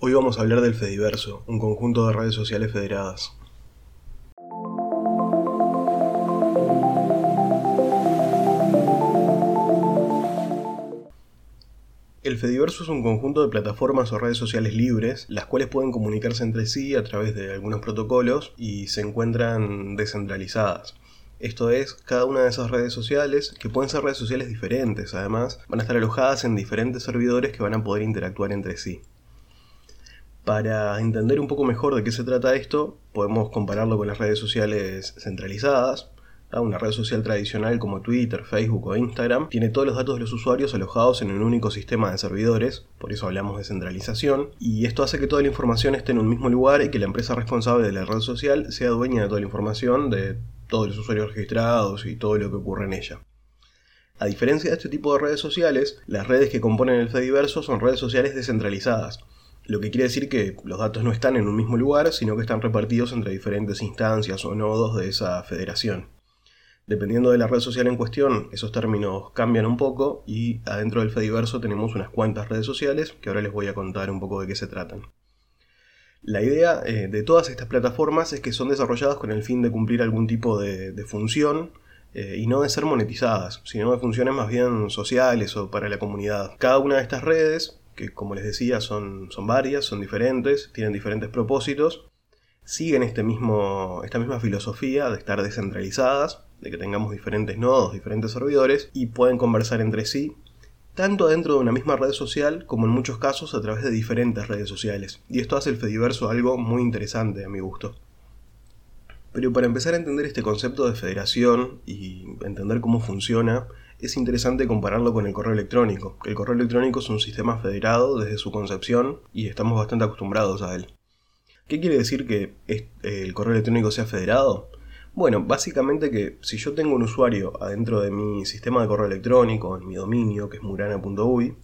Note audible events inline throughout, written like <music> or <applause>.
Hoy vamos a hablar del Fediverso, un conjunto de redes sociales federadas. El Fediverso es un conjunto de plataformas o redes sociales libres, las cuales pueden comunicarse entre sí a través de algunos protocolos y se encuentran descentralizadas. Esto es, cada una de esas redes sociales, que pueden ser redes sociales diferentes además, van a estar alojadas en diferentes servidores que van a poder interactuar entre sí. Para entender un poco mejor de qué se trata esto, podemos compararlo con las redes sociales centralizadas. Una red social tradicional como Twitter, Facebook o Instagram tiene todos los datos de los usuarios alojados en un único sistema de servidores, por eso hablamos de centralización, y esto hace que toda la información esté en un mismo lugar y que la empresa responsable de la red social sea dueña de toda la información de todos los usuarios registrados y todo lo que ocurre en ella. A diferencia de este tipo de redes sociales, las redes que componen el Fediverso son redes sociales descentralizadas, lo que quiere decir que los datos no están en un mismo lugar, sino que están repartidos entre diferentes instancias o nodos de esa federación. Dependiendo de la red social en cuestión, esos términos cambian un poco y adentro del Fediverso tenemos unas cuantas redes sociales que ahora les voy a contar un poco de qué se tratan. La idea eh, de todas estas plataformas es que son desarrolladas con el fin de cumplir algún tipo de, función eh, y no de ser monetizadas, sino de funciones más bien sociales o para la comunidad. Cada una de estas redes que como les decía son, son varias, son diferentes, tienen diferentes propósitos, siguen este mismo, esta misma filosofía de estar descentralizadas, de que tengamos diferentes nodos, diferentes servidores y pueden conversar entre sí, tanto dentro de una misma red social como en muchos casos a través de diferentes redes sociales. Y esto hace el Fediverso algo muy interesante a mi gusto. Pero para empezar a entender este concepto de federación y entender cómo funciona, es interesante compararlo con el correo electrónico. El correo electrónico es un sistema federado desde su concepción y estamos bastante acostumbrados a él. ¿Qué quiere decir que el correo electrónico sea federado? Bueno, básicamente que si yo tengo un usuario adentro de mi sistema de correo electrónico, en mi dominio, que es murana.uy,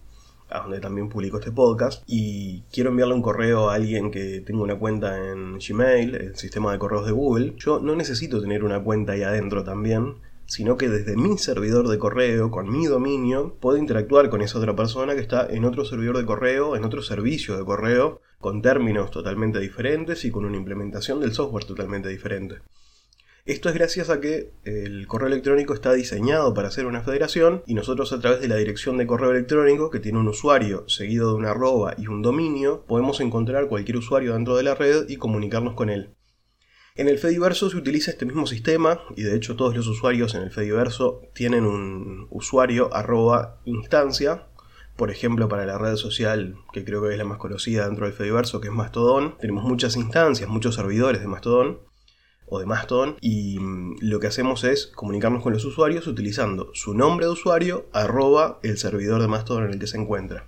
a donde también publico este podcast, y quiero enviarle un correo a alguien que tenga una cuenta en Gmail, el sistema de correos de Google, yo no necesito tener una cuenta ahí adentro también, sino que desde mi servidor de correo, con mi dominio, puedo interactuar con esa otra persona que está en otro servidor de correo, en otro servicio de correo, con términos totalmente diferentes y con una implementación del software totalmente diferente. Esto es gracias a que el correo electrónico está diseñado para hacer una federación y nosotros a través de la dirección de correo electrónico que tiene un usuario seguido de una arroba y un dominio podemos encontrar cualquier usuario dentro de la red y comunicarnos con él. En el Fediverso se utiliza este mismo sistema y de hecho todos los usuarios en el Fediverso tienen un usuario arroba instancia. Por ejemplo, para la red social que creo que es la más conocida dentro del Fediverso, que es Mastodon, tenemos muchas instancias, muchos servidores de Mastodon o de Mastodon y mm, lo que hacemos es comunicarnos con los usuarios utilizando su nombre de usuario arroba el servidor de Mastodon en el que se encuentra.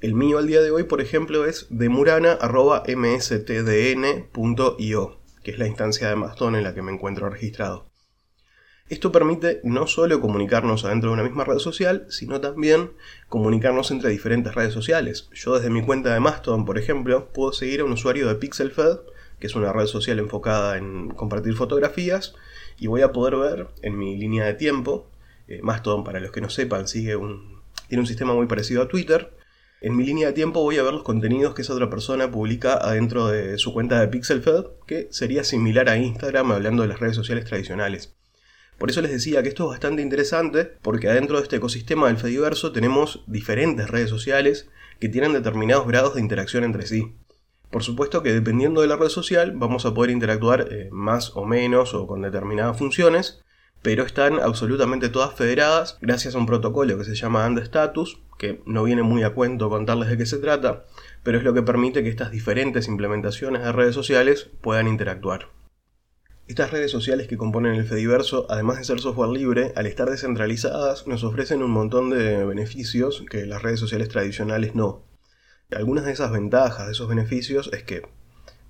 El mío al día de hoy, por ejemplo, es demurana arroba mstdn.io que es la instancia de Mastodon en la que me encuentro registrado. Esto permite no solo comunicarnos adentro de una misma red social, sino también comunicarnos entre diferentes redes sociales. Yo desde mi cuenta de Mastodon, por ejemplo, puedo seguir a un usuario de PixelFed, que es una red social enfocada en compartir fotografías, y voy a poder ver en mi línea de tiempo, eh, Mastodon para los que no sepan sigue tiene un sistema muy parecido a Twitter, en mi línea de tiempo voy a ver los contenidos que esa otra persona publica adentro de su cuenta de PixelFed, que sería similar a Instagram hablando de las redes sociales tradicionales. Por eso les decía que esto es bastante interesante, porque adentro de este ecosistema del Fediverso tenemos diferentes redes sociales que tienen determinados grados de interacción entre sí. Por supuesto que dependiendo de la red social vamos a poder interactuar eh, más o menos o con determinadas funciones, pero están absolutamente todas federadas gracias a un protocolo que se llama AndStatus, que no viene muy a cuento contarles de qué se trata, pero es lo que permite que estas diferentes implementaciones de redes sociales puedan interactuar. Estas redes sociales que componen el Fediverso, además de ser software libre, al estar descentralizadas, nos ofrecen un montón de beneficios que las redes sociales tradicionales no. Algunas de esas ventajas, de esos beneficios, es que,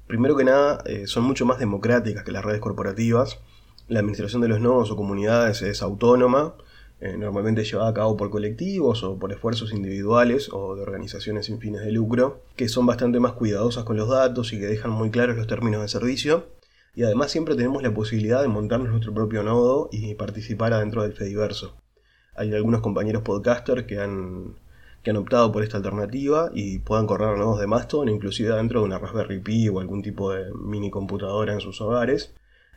primero que nada, eh, son mucho más democráticas que las redes corporativas, la administración de los nodos o comunidades es autónoma, eh, normalmente llevada a cabo por colectivos o por esfuerzos individuales o de organizaciones sin fines de lucro, que son bastante más cuidadosas con los datos y que dejan muy claros los términos de servicio. Y además siempre tenemos la posibilidad de montarnos nuestro propio nodo y participar adentro del Fediverso. Hay algunos compañeros podcasters que han, que han optado por esta alternativa y puedan correr nodos de Mastodon, inclusive dentro de una Raspberry Pi o algún tipo de mini computadora en sus hogares,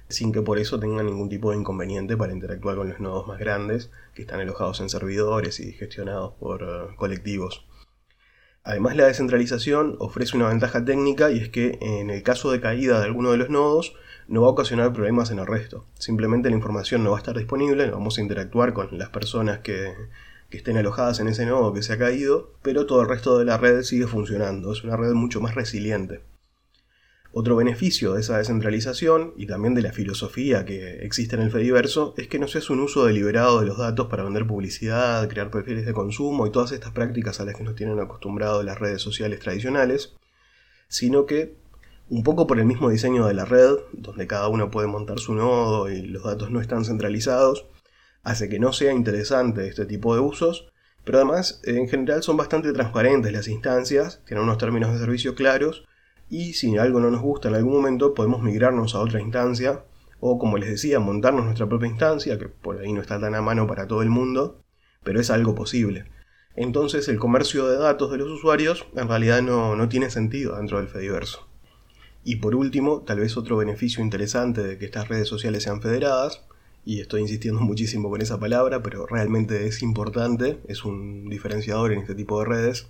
sin que por eso tengan ningún tipo de inconveniente para interactuar con los nodos más grandes que están alojados en servidores y gestionados por eh, colectivos. Además, la descentralización ofrece una ventaja técnica y es que en el caso de caída de alguno de los nodos, no va a ocasionar problemas en el resto. Simplemente la información no va a estar disponible, vamos a interactuar con las personas que, que estén alojadas en ese nodo que se ha caído, pero todo el resto de la red sigue funcionando. Es una red mucho más resiliente. Otro beneficio de esa descentralización y también de la filosofía que existe en el Fediverso es que no se hace un uso deliberado de los datos para vender publicidad, crear perfiles de consumo y todas estas prácticas a las que nos tienen acostumbrados las redes sociales tradicionales, sino que un poco por el mismo diseño de la red, donde cada uno puede montar su nodo y los datos no están centralizados, hace que no sea interesante este tipo de usos, pero además en general son bastante transparentes las instancias, tienen unos términos de servicio claros, y si algo no nos gusta en algún momento podemos migrarnos a otra instancia, o como les decía, montarnos nuestra propia instancia, que por ahí no está tan a mano para todo el mundo, pero es algo posible. Entonces el comercio de datos de los usuarios en realidad no, no tiene sentido dentro del Fediverso. Y por último, tal vez otro beneficio interesante de que estas redes sociales sean federadas, y estoy insistiendo <laughs> muchísimo con esa palabra, pero realmente es importante, es un diferenciador en este tipo de redes,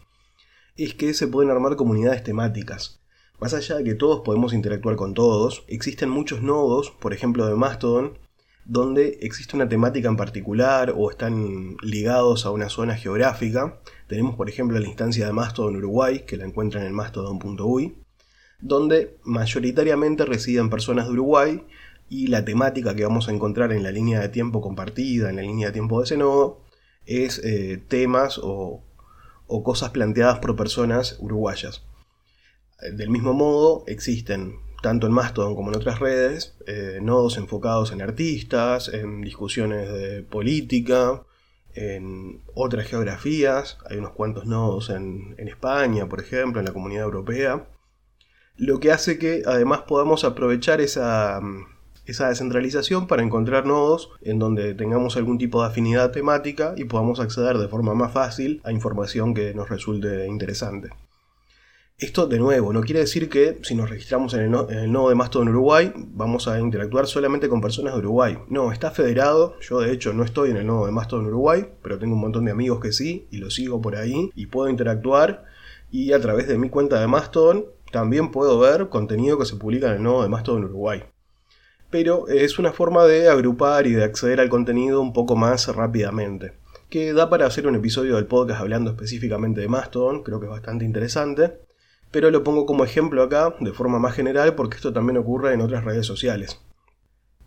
es que se pueden armar comunidades temáticas. Más allá de que todos podemos interactuar con todos, existen muchos nodos, por ejemplo de Mastodon, donde existe una temática en particular o están ligados a una zona geográfica. Tenemos por ejemplo la instancia de Mastodon Uruguay, que la encuentran en mastodon.uy, donde mayoritariamente residen personas de Uruguay y la temática que vamos a encontrar en la línea de tiempo compartida, en la línea de tiempo de ese nodo, es eh, temas o, cosas planteadas por personas uruguayas. Del mismo modo, existen, tanto en Mastodon como en otras redes, eh, nodos enfocados en artistas, en discusiones de política, en otras geografías. Hay unos cuantos nodos en España, por ejemplo, en la comunidad europea lo que hace que además podamos aprovechar esa, esa descentralización para encontrar nodos en donde tengamos algún tipo de afinidad temática y podamos acceder de forma más fácil a información que nos resulte interesante. Esto de nuevo no quiere decir que si nos registramos en el, nodo de Mastodon Uruguay vamos a interactuar solamente con personas de Uruguay. No, está federado. Yo de hecho no estoy en el nodo de Mastodon Uruguay, pero tengo un montón de amigos que sí y lo sigo por ahí y puedo interactuar y a través de mi cuenta de Mastodon también puedo ver contenido que se publica en el nodo de Mastodon Uruguay. Pero es una forma de agrupar y de acceder al contenido un poco más rápidamente. Que da para hacer un episodio del podcast hablando específicamente de Mastodon, creo que es bastante interesante. Pero lo pongo como ejemplo acá, de forma más general, porque esto también ocurre en otras redes sociales.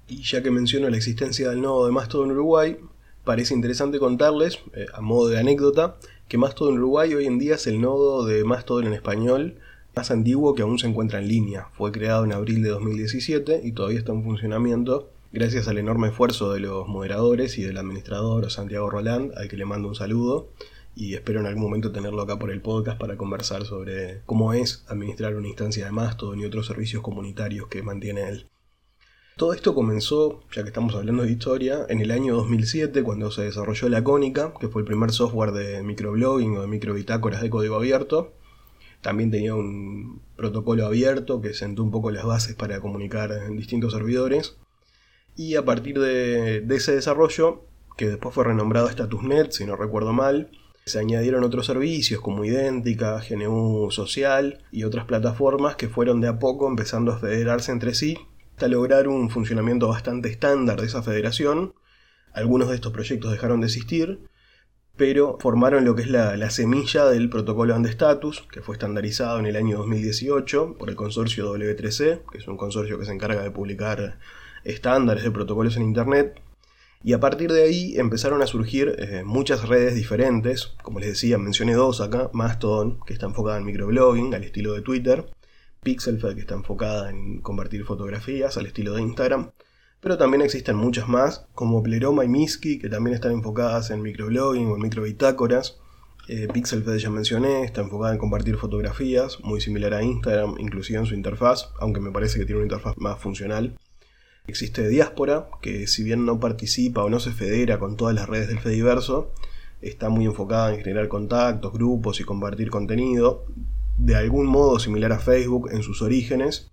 Y ya que menciono la existencia del nodo de Mastodon Uruguay, parece interesante contarles, eh, a modo de anécdota, que Mastodon Uruguay hoy en día es el nodo de Mastodon en español más antiguo que aún se encuentra en línea. Fue creado en abril de 2017 y todavía está en funcionamiento gracias al enorme esfuerzo de los moderadores y del administrador Santiago Roland, al que le mando un saludo y espero en algún momento tenerlo acá por el podcast para conversar sobre cómo es administrar una instancia de Mastodon y otros servicios comunitarios que mantiene él. Todo esto comenzó, ya que estamos hablando de historia, en el año 2007 cuando se desarrolló la Cónica, que fue el primer software de microblogging o de microbitácoras de código abierto, también tenía un protocolo abierto que sentó un poco las bases para comunicar en distintos servidores. Y a partir de, ese desarrollo, que después fue renombrado StatusNet, si no recuerdo mal, se añadieron otros servicios como Idéntica, GNU Social y otras plataformas que fueron de a poco empezando a federarse entre sí hasta lograr un funcionamiento bastante estándar de esa federación. Algunos de estos proyectos dejaron de existir, pero formaron lo que es la, semilla del protocolo Andestatus, que fue estandarizado en el año 2018 por el consorcio W3C, que es un consorcio que se encarga de publicar estándares de protocolos en Internet. Y a partir de ahí empezaron a surgir eh, muchas redes diferentes, como les decía, mencioné dos acá, Mastodon, que está enfocada en microblogging, al estilo de Twitter, Pixelfed, que está enfocada en compartir fotografías, al estilo de Instagram, pero también existen muchas más, como Pleroma y Miski, que también están enfocadas en microblogging o en microbitácoras. Eh, Pixelfed ya mencioné, está enfocada en compartir fotografías, muy similar a Instagram, inclusive en su interfaz, aunque me parece que tiene una interfaz más funcional. Existe Diáspora, que si bien no participa o no se federa con todas las redes del Fediverso, está muy enfocada en generar contactos, grupos y compartir contenido, de algún modo similar a Facebook en sus orígenes.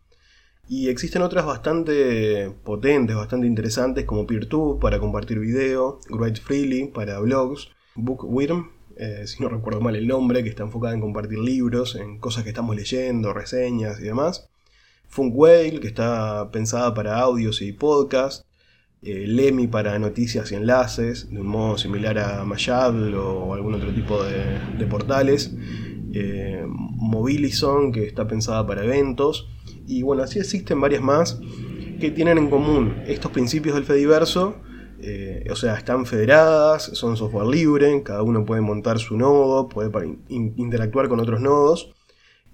Y existen otras bastante potentes, bastante interesantes como PeerTube para compartir video, Write Freely para blogs, Bookworm, eh, si no recuerdo mal el nombre, que está enfocada en compartir libros, en cosas que estamos leyendo, reseñas y demás. Funk que está pensada para audios y podcasts. Eh, Lemmy para noticias y enlaces, de un modo similar a Mayable o algún otro tipo de, portales. Eh, Mobilison, que está pensada para eventos. Y bueno, así existen varias más que tienen en común estos principios del Fediverso. Eh, o sea, están federadas, son software libre, cada uno puede montar su nodo, puede interactuar con otros nodos.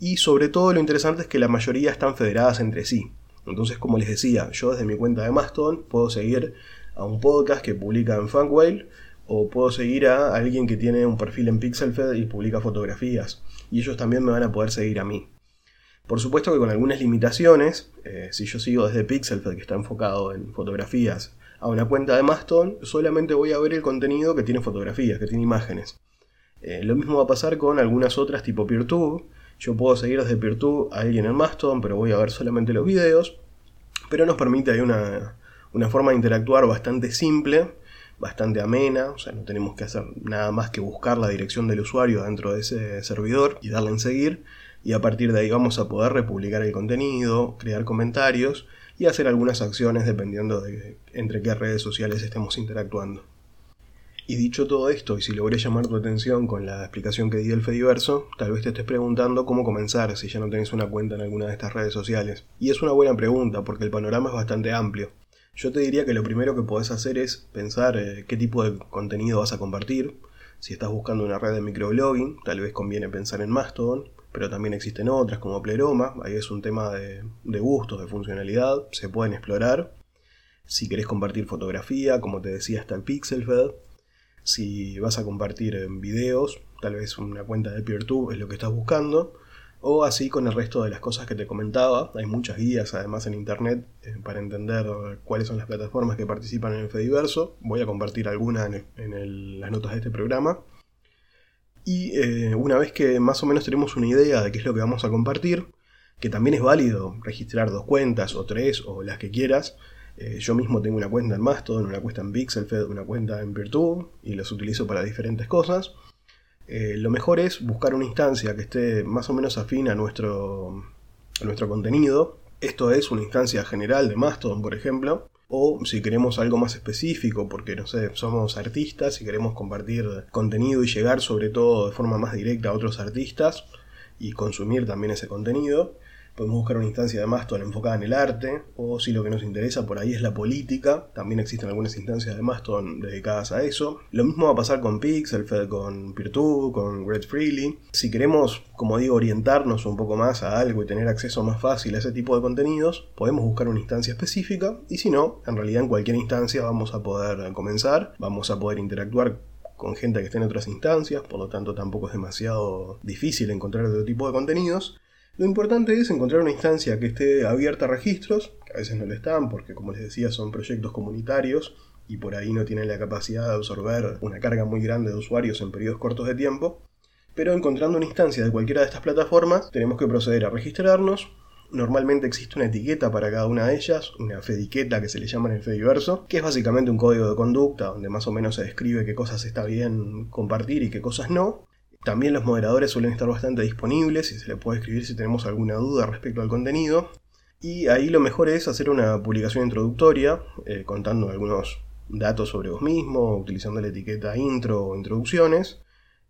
Y sobre todo lo interesante es que la mayoría están federadas entre sí. Entonces, como les decía, yo desde mi cuenta de Mastodon puedo seguir a un podcast que publica en Funkwhale o puedo seguir a alguien que tiene un perfil en Pixelfed y publica fotografías. Y ellos también me van a poder seguir a mí. Por supuesto que con algunas limitaciones, eh, si yo sigo desde Pixelfed, que está enfocado en fotografías, a una cuenta de Mastodon, solamente voy a ver el contenido que tiene fotografías, que tiene imágenes. Eh, lo mismo va a pasar con algunas otras tipo PeerTube, yo puedo seguir desde PeerTube a alguien en Mastodon, pero voy a ver solamente los videos. Pero nos permite una, una forma de interactuar bastante simple, bastante amena. O sea, no tenemos que hacer nada más que buscar la dirección del usuario dentro de ese servidor y darle en seguir. Y a partir de ahí vamos a poder republicar el contenido, crear comentarios y hacer algunas acciones dependiendo de entre qué redes sociales estemos interactuando. Y dicho todo esto, y si logré llamar tu atención con la explicación que di del Fediverso, tal vez te estés preguntando cómo comenzar si ya no tenés una cuenta en alguna de estas redes sociales. Y es una buena pregunta, porque el panorama es bastante amplio. Yo te diría que lo primero que podés hacer es pensar eh, qué tipo de contenido vas a compartir. Si estás buscando una red de microblogging, tal vez conviene pensar en Mastodon, pero también existen otras como Pleroma, ahí es un tema de, gustos, de funcionalidad, se pueden explorar. Si querés compartir fotografía, como te decía, está el Pixelfed. Si vas a compartir en videos, tal vez una cuenta de PeerTube es lo que estás buscando. O así con el resto de las cosas que te comentaba. Hay muchas guías además en internet eh, para entender cuáles son las plataformas que participan en el Fediverso. Voy a compartir algunas en, las notas de este programa. Y eh, una vez que más o menos tenemos una idea de qué es lo que vamos a compartir, que también es válido registrar dos cuentas o tres o las que quieras, eh, yo mismo tengo una cuenta en Mastodon, una cuenta en Pixelfed, una cuenta en Virtue y las utilizo para diferentes cosas. Eh, lo mejor es buscar una instancia que esté más o menos afín a nuestro, nuestro contenido. Esto es una instancia general de Mastodon, por ejemplo. O si queremos algo más específico, porque no sé, somos artistas y queremos compartir contenido y llegar sobre todo de forma más directa a otros artistas y consumir también ese contenido, Podemos buscar una instancia de Mastodon enfocada en el arte, o si lo que nos interesa por ahí es la política, también existen algunas instancias de Mastodon dedicadas a eso. Lo mismo va a pasar con Pixelfed, con PeerTube, con Red Freely. Si queremos, como digo, orientarnos un poco más a algo y tener acceso más fácil a ese tipo de contenidos, podemos buscar una instancia específica, y si no, en realidad en cualquier instancia vamos a poder comenzar, vamos a poder interactuar con gente que esté en otras instancias, por lo tanto tampoco es demasiado difícil encontrar otro tipo de contenidos. Lo importante es encontrar una instancia que esté abierta a registros, que a veces no lo están porque como les decía son proyectos comunitarios y por ahí no tienen la capacidad de absorber una carga muy grande de usuarios en periodos cortos de tiempo. Pero encontrando una instancia de cualquiera de estas plataformas, tenemos que proceder a registrarnos. Normalmente existe una etiqueta para cada una de ellas, una fediqueta que se le llama en el Fediverso, que es básicamente un código de conducta donde más o menos se describe qué cosas está bien compartir y qué cosas no. También los moderadores suelen estar bastante disponibles y se les puede escribir si tenemos alguna duda respecto al contenido. Y ahí lo mejor es hacer una publicación introductoria eh, contando algunos datos sobre vos mismo, utilizando la etiqueta intro o introducciones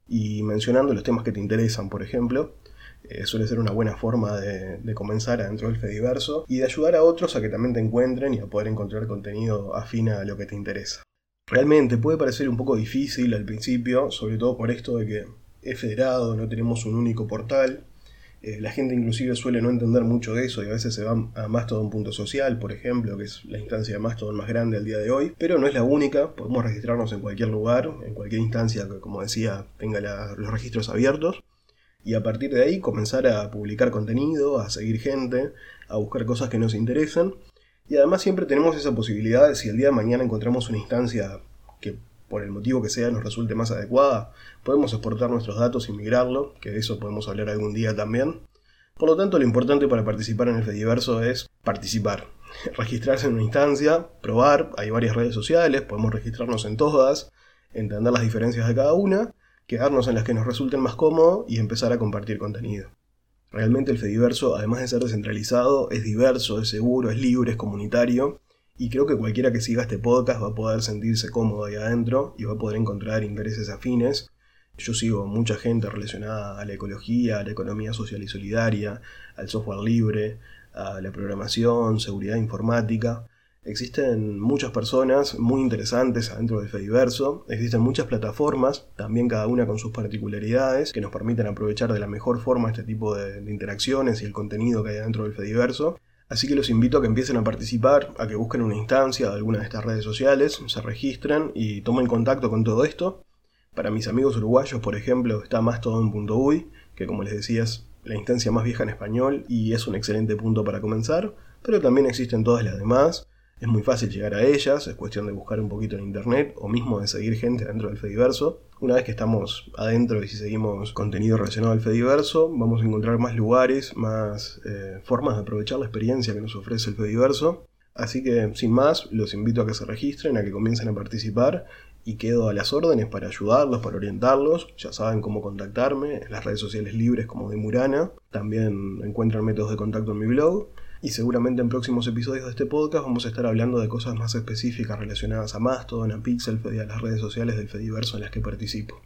y mencionando los temas que te interesan, por ejemplo. Eh, suele ser una buena forma de, de, comenzar adentro del Fediverso y de ayudar a otros a que también te encuentren y a poder encontrar contenido afín a lo que te interesa. Realmente puede parecer un poco difícil al principio, sobre todo por esto de que es federado, no tenemos un único portal. Eh, la gente inclusive suele no entender mucho de eso y a veces se va a Mastodon punto social, por ejemplo, que es la instancia Mastodon más grande al día de hoy, pero no es la única, podemos registrarnos en cualquier lugar, en cualquier instancia que, como decía, tenga los registros abiertos y a partir de ahí comenzar a publicar contenido, a seguir gente, a buscar cosas que nos interesan. Y además siempre tenemos esa posibilidad de si el día de mañana encontramos una instancia que por el motivo que sea, nos resulte más adecuada, podemos exportar nuestros datos y migrarlo, que de eso podemos hablar algún día también. Por lo tanto, lo importante para participar en el Fediverso es participar, <laughs> registrarse en una instancia, probar, hay varias redes sociales, podemos registrarnos en todas, entender las diferencias de cada una, quedarnos en las que nos resulten más cómodo y empezar a compartir contenido. Realmente el Fediverso, además de ser descentralizado, es diverso, es seguro, es libre, es comunitario, y creo que cualquiera que siga este podcast va a poder sentirse cómodo ahí adentro y va a poder encontrar intereses afines. Yo sigo mucha gente relacionada a la ecología, a la economía social y solidaria, al software libre, a la programación, seguridad informática. Existen muchas personas muy interesantes adentro del Fediverso, existen muchas plataformas, también cada una con sus particularidades, que nos permiten aprovechar de la mejor forma este tipo de, interacciones y el contenido que hay dentro del Fediverso. Así que los invito a que empiecen a participar, a que busquen una instancia de alguna de estas redes sociales, se registren y tomen contacto con todo esto. Para mis amigos uruguayos, por ejemplo, está más todo en punto .uy, que como les decía es la instancia más vieja en español y es un excelente punto para comenzar, pero también existen todas las demás. Es muy fácil llegar a ellas, es cuestión de buscar un poquito en internet o mismo de seguir gente dentro del Fediverso. Una vez que estamos adentro y si seguimos contenido relacionado al Fediverso, vamos a encontrar más lugares, más eh, formas de aprovechar la experiencia que nos ofrece el Fediverso. Así que, sin más, los invito a que se registren, a que comiencen a participar y quedo a las órdenes para ayudarlos, para orientarlos. Ya saben cómo contactarme en las redes sociales libres como de Murana. También encuentran métodos de contacto en mi blog. Y seguramente en próximos episodios de este podcast vamos a estar hablando de cosas más específicas relacionadas a Mastodon, a Pixel y a las redes sociales del Fediverso en las que participo.